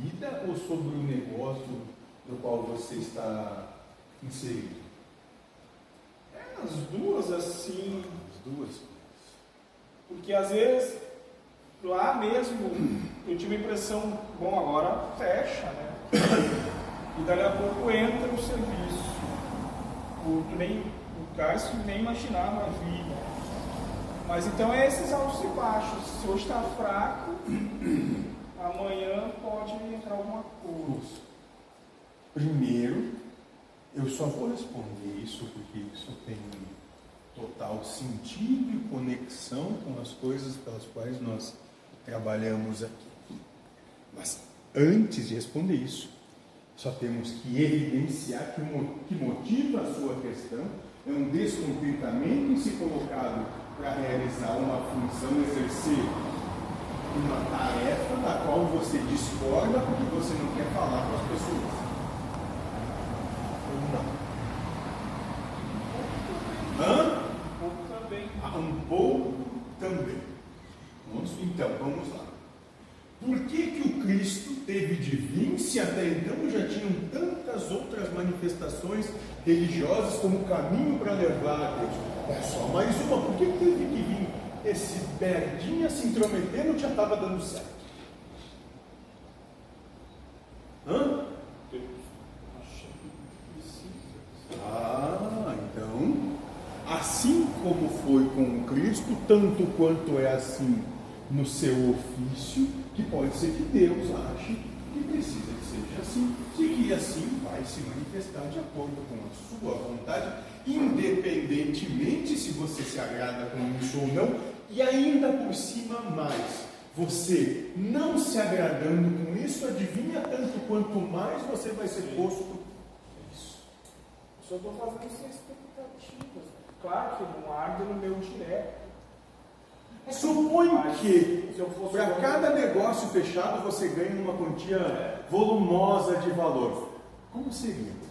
vida ou sobre o negócio no qual você está inserido? É, as duas assim. As duas. Porque às vezes lá mesmo eu tive a impressão, bom, agora fecha, né? E dali a pouco entra o serviço. O, nem, o Cássio nem imaginava vir. Né? Mas então é esses altos e baixos. Se hoje está fraco, amanhã pode entrar alguma coisa. Primeiro, eu só vou responder isso porque isso tem total sentido e conexão com as coisas pelas quais nós trabalhamos aqui. Mas antes de responder isso, só temos que evidenciar que o que motiva a sua questão é um descontentamento em se colocado para realizar uma função, exercer uma tarefa da qual você discorda porque você não quer falar com as pessoas. Ou não? Hã? Um pouco também. Ah, um pouco também. Então, vamos lá. Por que, que o Cristo teve de vir se até então já tinham tantas outras manifestações religiosas como caminho para levar a Deus? É só mais uma. Por que, que teve que vir esse Berdinha se intrometendo já estava dando certo? Hã? Ah, então, assim como foi com Cristo, tanto quanto é assim no seu ofício, que pode ser que Deus ache que precisa que seja assim, e que assim vai se manifestar de acordo com a sua vontade, independentemente se você se agrada com isso ou não, e ainda por cima mais. Você não se agradando com isso, adivinha tanto quanto mais você vai ser posto isso. Eu só estou fazendo sem expectativas. Claro que não arde no meu direto. Supõe que para cada negócio fechado você ganha uma quantia volumosa de valor. Como seria?